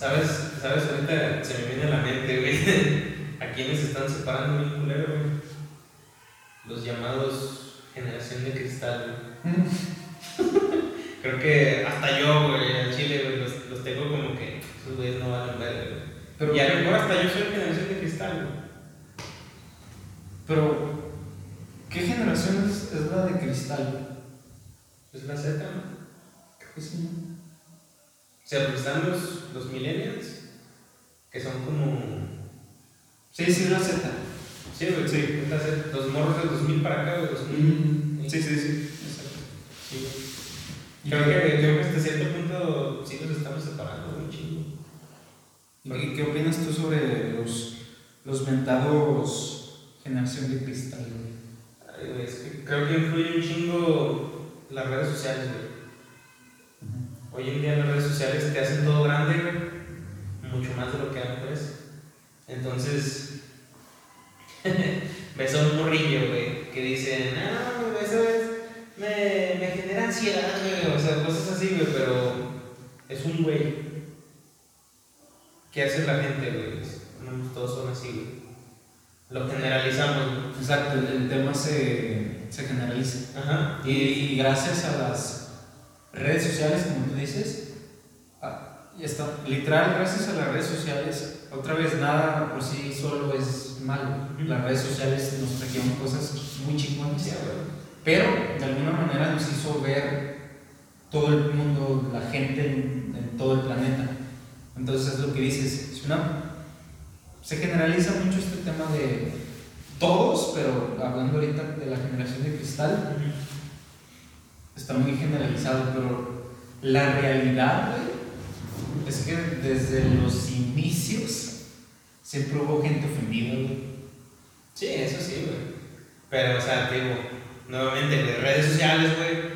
¿Sabes? ¿Sabes? Ahorita se me viene a la mente, güey. ¿A quiénes están separando bien culero, güey? Los llamados generación de cristal, güey. Creo que hasta yo, güey, en Chile, güey, los, los tengo como que esos güeyes no van a ver, güey. Pero, y a lo mejor hasta yo soy generación de cristal, güey. pero, ¿qué generación es, es la de cristal? Es la Z, ¿no? Creo que sí, ¿no? Sea, pues están los, los millennials, que son como... Sí, sí, la Z. Sí, güey, Sí. la Z. Los morros del 2000 para acá, güey, 2000. Sí, sí, sí. Exacto. Sí, güey. ¿Y Creo que, creo que hasta cierto punto sí los estamos separando, un chingo. ¿Y qué opinas tú sobre los, los mentados generación de cristal? güey? Ay, güey, es que creo que influye un chingo las redes sociales, güey. Hoy en día las redes sociales te hacen todo grande, güey. Mucho más de lo que antes. Entonces, ves a un morrillo, güey, que dicen, ah, eso es, me, me genera ansiedad, güey. O sea, cosas así, güey, pero es un güey. ¿Qué hace la gente, güey? No, todos son así, güey. Lo generalizamos. Exacto, el, el tema se, se generaliza. Ajá. Y, y gracias a las redes sociales, como tú dices, a- y está, literal, gracias a las redes sociales, otra vez nada por sí solo es malo. Las redes sociales nos trajeron cosas muy chingonas, Sí, pero de alguna manera nos hizo ver todo el mundo, la gente en, en todo el planeta. Entonces es lo que dices, si una- se generaliza mucho este tema de todos, pero hablando ahorita de la generación de cristal, está muy generalizado, pero la realidad, güey, es que desde los inicios siempre hubo gente ofendida, güey. Sí, eso sí, güey. Pero, o sea, digo, nuevamente, güey, redes sociales, güey,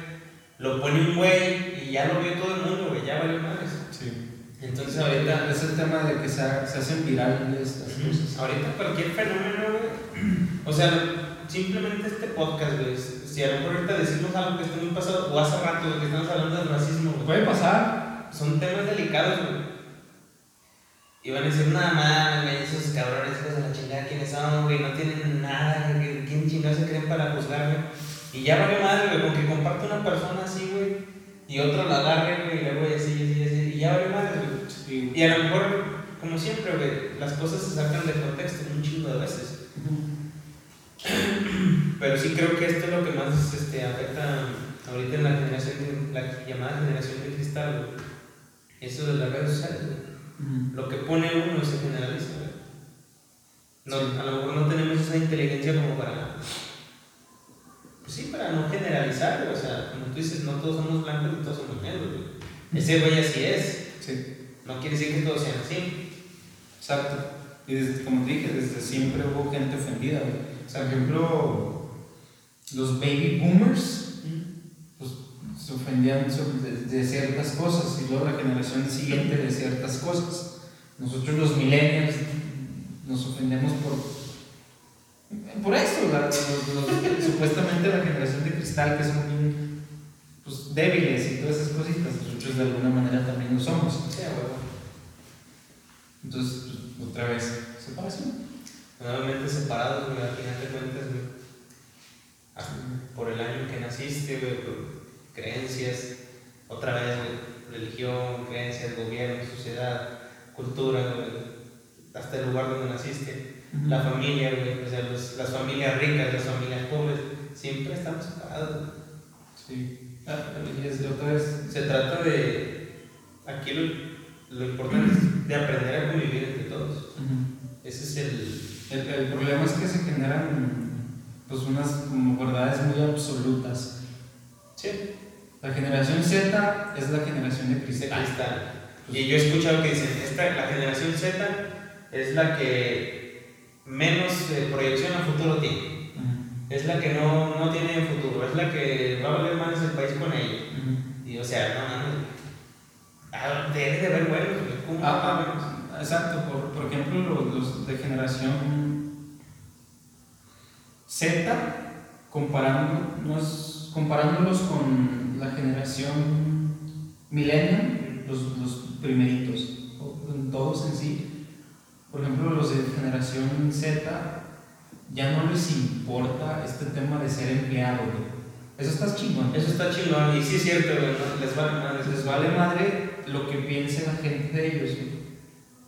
lo pone un güey y ya lo vio todo el mundo, güey, ya valió madres. Sí. Entonces, ahorita, es el tema de que se, se hacen virales estas cosas. ahorita cualquier fenómeno, güey, o sea, simplemente este podcast, güey, si a lo mejor ahorita decimos algo que esté muy pasado, o hace rato, que estamos hablando del racismo, güey, Puede pasar. son temas delicados, güey. Y van a decir, nada más, güey, esos cabrones, hijos de la chingada, ¿quiénes son, güey? No tienen nada, güey, ¿quién chingados se creen para juzgar, güey? Y ya vale madre, güey, con que comparte una persona así, güey, y otro la agarre, güey, y luego y así, y así, y así, y ya vale madre, güey. Sí. Y a lo mejor, como siempre, güey, las cosas se sacan de contexto un chingo de veces. Pero sí creo que esto es lo que más este, afecta ahorita en la generación, de- la llamada generación de cristal. Eso de las redes sociales. Lo que pone uno se generaliza, güey. No, Sí. A lo mejor no tenemos esa inteligencia como para. Pues sí, para no generalizar. O sea, como tú dices, no todos somos blancos y todos somos negros, güey. Ese güey así es. Sí. No quiere decir que todos sean así. Exacto. Y desde- como te dije, desde siempre hubo gente ofendida. güey. Por ejemplo, los baby boomers pues, se ofendían de, de ciertas cosas y luego la generación siguiente de ciertas cosas. Nosotros los millennials nos ofendemos por, por esto, la- los- los- supuestamente la generación de cristal que son bien pues, débiles y todas esas cositas, nosotros de alguna manera también lo somos. Entonces, pues, otra vez, separación. Nuevamente separados, al final de cuentas, güey. Por el año que naciste, güey, creencias, otra vez, güey, religión, creencias, gobierno, sociedad, cultura, güey, hasta el lugar donde naciste, la familia, güey, o sea, los- las familias ricas, las familias pobres, siempre estamos separados. Sí. Ah, y otra vez. Se trata de, aquí lo, lo importante es de aprender a convivir entre todos. Ese es el... El, el problema es que se generan pues unas como verdades muy absolutas. Sí, La generación Z es la generación de cristal. cristal. Y yo he escuchado que dicen, esta, la generación Z es la que menos eh, proyección a futuro tiene. Ujú, Es la que no, no tiene futuro. Es la que va a valer más el país con ella. ujú. Y o sea, no mames. Ah, debe de haber buenos, güey. ¿Cómo Ah, no ah, exacto, por, por ejemplo, los, los de generación Z, comparándonos, comparándolos con la generación millennial, los, los primeritos. todos en sí. Por ejemplo, los de generación Z ya no les importa este tema de ser empleado, güey. Eso está chingón. Eso está chingón. Y sí es cierto. Les vale madre. Les vale madre lo que piense la gente de ellos, güey.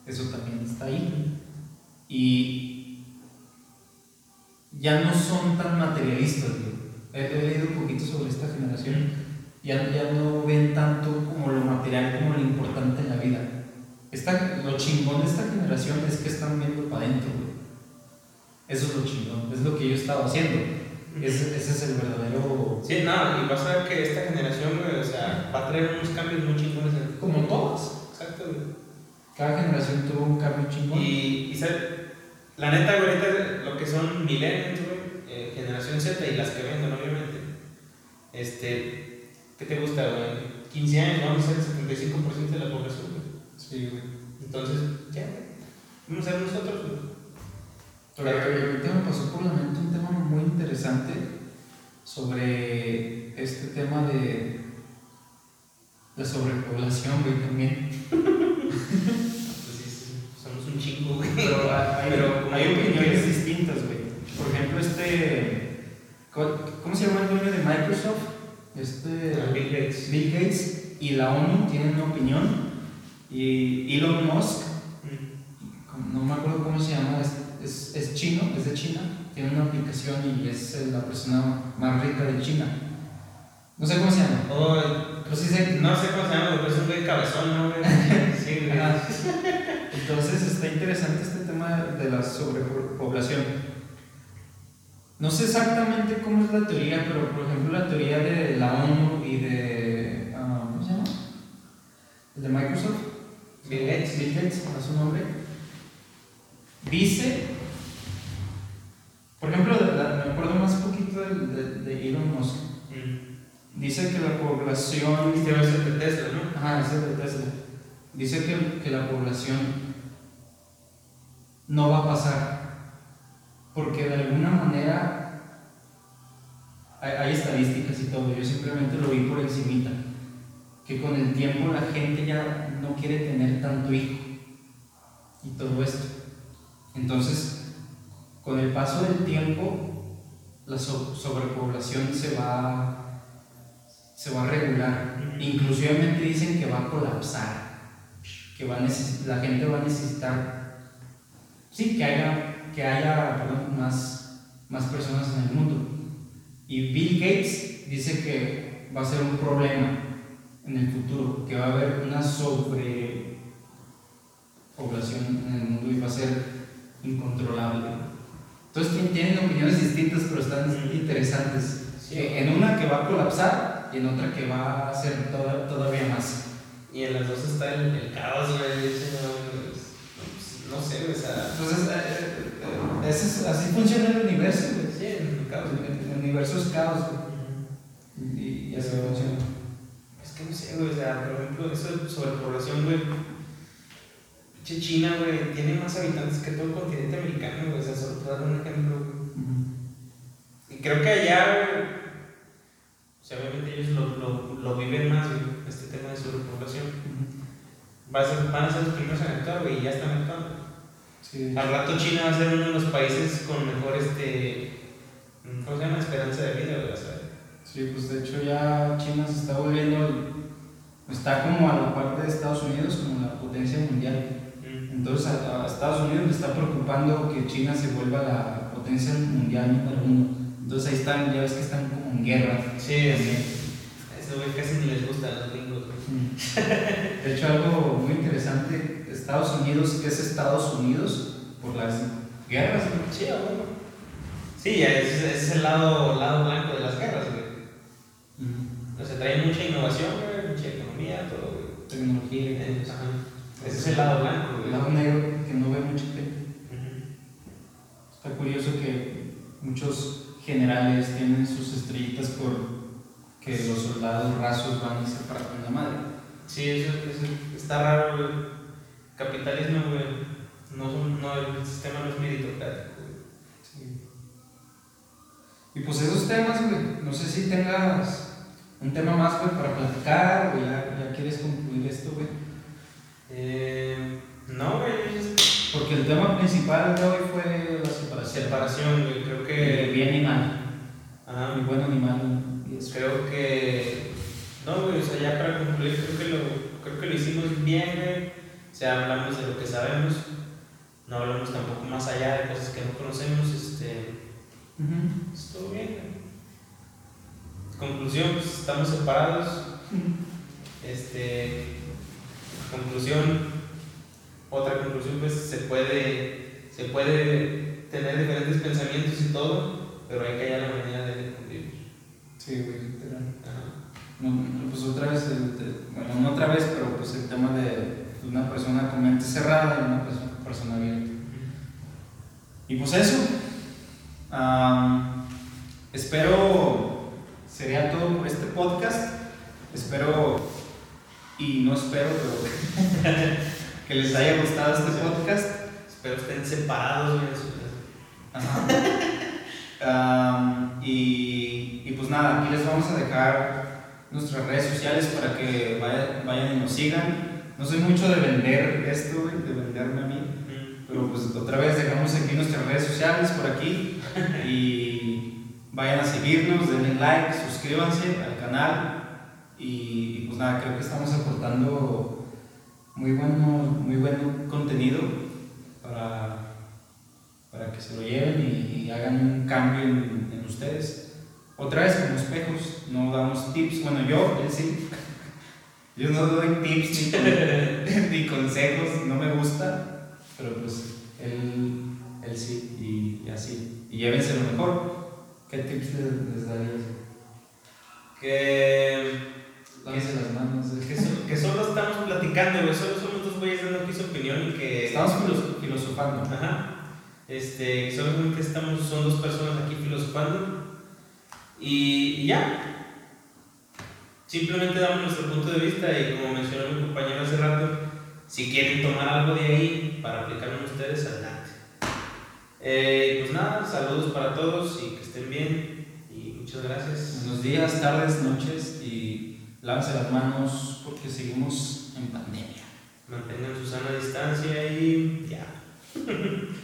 Eso también está ahí. Y ya no son tan materialistas. He, he leído un poquito sobre esta generación. Ya, ya no ven tanto como lo material como lo importante en la vida. Esta, lo chingón de esta generación es que están viendo para adentro. Eso es lo chingón, es lo que yo estaba haciendo. Ese, ese es el verdadero. Sí, no, y vas a ver que esta generación, o sea, va a traer unos cambios muy chingones Como todas. Exacto. Cada generación tuvo un cambio chingón. Y, y ¿sabes? La neta, güey, ahorita lo que son millennials, güey, eh, generación Z y las que vengan, obviamente. Este, ¿qué te gusta, güey? 15 años, vamos a ser el 75% de la población, güey. Sí, güey. Entonces, ya, güey. Vamos a ser nosotros, güey. Pero ahorita me pasó por la mente un tema muy interesante sobre este tema de la sobrepoblación, güey, también. Pues sí, sí, somos un chingo, güey. Pero hay, Pero como hay que- opiniones distintas, güey. Por ejemplo, este. ¿Cómo se llama el dueño de Microsoft? Este. Bill Gates. Bill Gates y la ONU tienen una opinión. Y Elon Musk, Mm. no me acuerdo cómo se llama, es, es, es chino, es de China, tiene una aplicación y es la persona más rica de China. No sé cómo se llama. Oh, Pero sí sé. no sé cómo se llama, pero es un güey cabezón, ¿no, güey? Sí, güey. Ajá. Entonces está interesante este tema de la sobrepoblación. No sé exactamente cómo es la teoría, pero por ejemplo la teoría de la ONU y de... ah, ¿Cómo se llama? El de Microsoft. Bill Gates. Bill Gates, a su nombre. Dice, por ejemplo, de- de- me acuerdo más poquito de, de, Elon Musk. Mm. Dice que la población... Este va a ser de Tesla, ¿no? Ajá, ese de Tesla. Dice que, que la población no va a pasar. Porque de alguna manera hay, estadísticas y todo. Yo simplemente lo vi por encimita. Que con el tiempo la gente ya no quiere tener tanto hijo. Y todo esto. Entonces, con el paso del tiempo, la so- sobrepoblación se va, se va a regular. Inclusivamente dicen que va a colapsar, que va a la gente va a necesitar, sí, que haya, que haya perdón, más, más personas en el mundo. Y Bill Gates dice que va a ser un problema en el futuro, que va a haber una sobrepoblación en el mundo y va a ser incontrolable. Entonces tien- tienen opiniones distintas, pero están interesantes. Sí. Eh, En una que va a colapsar y en otra que va a ser toda- todavía más. Y en las dos está el, el caos, güey. No, sé, güey, o sea. Entonces, eh, eh, es- así funciona el universo, güey. Sí, el caos, güey. El, el universo es caos, güey. Y, y así Pero- funciona. Es que no sé, güey, o sea, por ejemplo, eso de sobrepoblación, güey. Pinche China, güey, tiene más habitantes que todo el continente americano, güey. O sea, solo te dar un ejemplo, güey. Y creo que allá, güey, o sea, obviamente ellos lo, lo, lo viven más, güey, este tema de sobrepoblación. A ser- van a ser los primeros en actuar, güey, y ya están actuando. Sí. Al rato China va a ser uno de los países con mejor, este, ¿cómo se llama? Esperanza de vida, sea. Sí, pues de hecho ya China se está volviendo, está como a la parte de Estados Unidos como la potencia mundial. mm, Entonces a, a Estados Unidos le está preocupando que China se vuelva la potencia mundial número uno. Entonces ahí están, ya ves que están como en guerra. Sí, sí. Eso, güey, casi ni les gusta a los gringos. De hecho, algo muy interesante, Estados Unidos, ¿qué es Estados Unidos? Por las guerras. Sí, a huevo. Sí, ese, es el lado, lado blanco de las guerras, güey. O sea, trae mucha innovación, güey, mucha economía, todo, güey. Tecnología Eh, ajá. Ese es el lado blanco, El güey. lado negro que no ve mucha gente. Está curioso que muchos generales tienen sus estrellitas por que los soldados rasos van y se parten la madre. Sí, eso, eso está raro, güey. Capitalismo, güey. No, son- no, el sistema no es meritocrático, güey. Y pues esos temas, güey, no sé si tengas un tema más, güey, para platicar o ya, ya quieres concluir esto, güey. Eh, no, porque el tema principal de hoy fue la separación. Separación, güey, creo que... bien y mal. Ajá, Muy bueno ni malo. Y eso. Creo que. No, güey, o sea, ya para concluir, creo que lo, creo que lo hicimos bien, güey. O sea, hablamos de lo que sabemos. No hablamos tampoco más allá de cosas que no conocemos. Este. Estuvo bien, güey. Conclusión, pues estamos separados. Este. Conclusión. Otra conclusión, pues se puede. Se puede tener diferentes pensamientos y todo, pero hay que hallar la manera de. Sí, güey, literal. No, no, pues otra vez, el- bueno, no otra vez, pero pues el tema de una persona con mente cerrada y una perso- persona abierta. Y pues eso. Espero, sería todo por este podcast. Espero, y no espero, pero que les haya gustado este podcast. Espero estén separados. Ajá. Y, y pues nada, aquí les vamos a dejar nuestras redes sociales para que vayan, y nos sigan. No soy mucho de vender esto, güey, de venderme a mí. Pero pues otra vez dejamos aquí nuestras redes sociales por aquí y vayan a seguirnos, denle like, suscríbanse al canal y, pues nada, creo que estamos aportando muy bueno, muy buen contenido para, para que se lo lleven y, hagan un cambio en ustedes. Otra vez como espejos, no damos tips, bueno yo, él sí, yo no doy tips ni, con- ni consejos, no me gusta, pero pues él, él sí, y, y así. Y llévense lo mejor. ¿Qué tips les, les darías? Que, Lávense las manos. eh. que, so- que solo estamos platicando, güey. Solo somos dos güeyes dando aquí su opinión y que. Estamos filos- filosofando. Ajá. Este, solamente estamos, son dos personas aquí filosofando. Y, y ya. Simplemente damos nuestro punto de vista y como mencionó mi compañero hace rato, si quieren tomar algo de ahí para aplicarlo en ustedes, adelante. Eh, pues nada, saludos para todos y que estén bien y muchas gracias. Buenos días, tardes, noches y lávense las manos porque seguimos en pandemia. Mantengan su sana distancia y ya. Güey.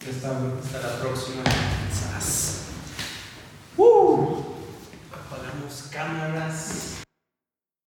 Hasta la próxima.